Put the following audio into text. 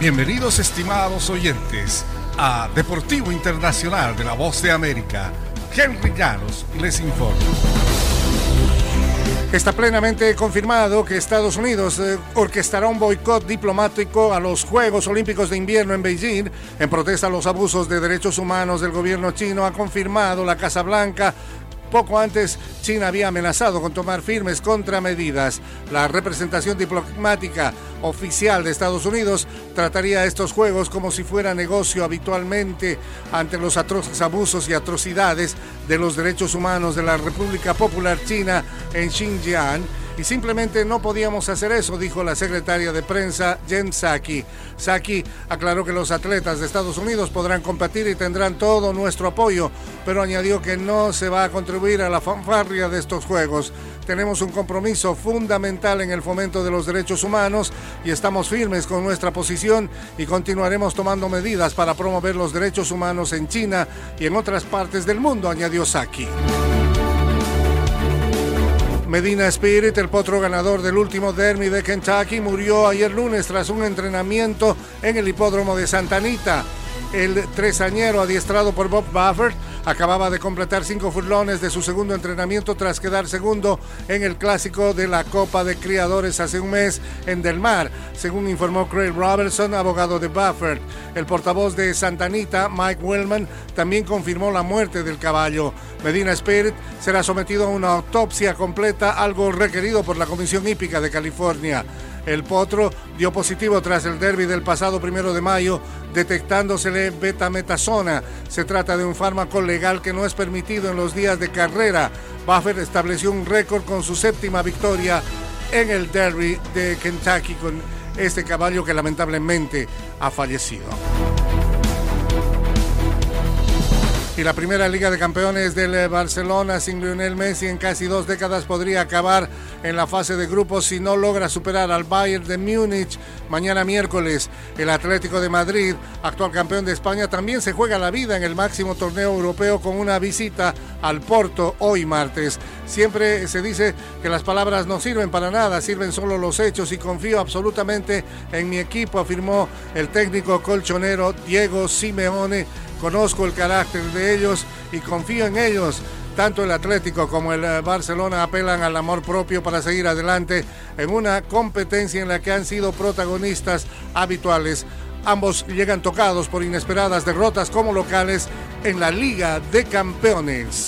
Bienvenidos estimados oyentes a Deportivo Internacional de la Voz de América. Henry Llanos les informa. Está plenamente confirmado que Estados Unidos eh, orquestará un boicot diplomático a los Juegos Olímpicos de Invierno en Beijing en protesta a los abusos de derechos humanos del gobierno chino, ha confirmado la Casa Blanca poco antes, China había amenazado con tomar firmes contramedidas. La representación diplomática oficial de Estados Unidos trataría estos juegos como si fuera negocio habitualmente ante los atroces abusos y atrocidades de los derechos humanos de la República Popular China en Xinjiang y simplemente no podíamos hacer eso, dijo la secretaria de prensa Jen Psaki. Psaki aclaró que los atletas de Estados Unidos podrán competir y tendrán todo nuestro apoyo, pero añadió que no se va a contribuir a la fanfarria de estos Juegos. Tenemos un compromiso fundamental en el fomento de los derechos humanos y estamos firmes con nuestra posición y continuaremos tomando medidas para promover los derechos humanos en China y en otras partes del mundo, añadió Saki. Medina Spirit, el potro ganador del último derby de Kentucky, murió ayer lunes tras un entrenamiento en el hipódromo de Santa Anita. El tresañero adiestrado por Bob Buffett acababa de completar cinco furlones de su segundo entrenamiento tras quedar segundo en el clásico de la Copa de Criadores hace un mes en Del Mar, según informó Craig Robertson, abogado de Buffett. El portavoz de Santa Anita, Mike Wellman, también confirmó la muerte del caballo. Medina Spirit será sometido a una autopsia completa, algo requerido por la Comisión Hípica de California. El potro dio positivo tras el derby del pasado primero de mayo, detectándosele betametasona. Se trata de un fármaco legal que no es permitido en los días de carrera. Buffer estableció un récord con su séptima victoria en el derby de Kentucky con este caballo que lamentablemente ha fallecido. Y la primera Liga de Campeones del eh, Barcelona sin Lionel Messi en casi dos décadas podría acabar en la fase de grupos si no logra superar al Bayern de Múnich mañana miércoles. El Atlético de Madrid, actual campeón de España, también se juega la vida en el máximo torneo europeo con una visita al Porto hoy martes. Siempre se dice que las palabras no sirven para nada, sirven solo los hechos y confío absolutamente en mi equipo, afirmó el técnico colchonero Diego Simeone conozco el carácter de ellos y confío en ellos. Tanto el Atlético como el eh, Barcelona apelan al amor propio para seguir adelante en una competencia en la que han sido protagonistas habituales. Ambos llegan tocados por inesperadas derrotas como locales en la Liga de Campeones.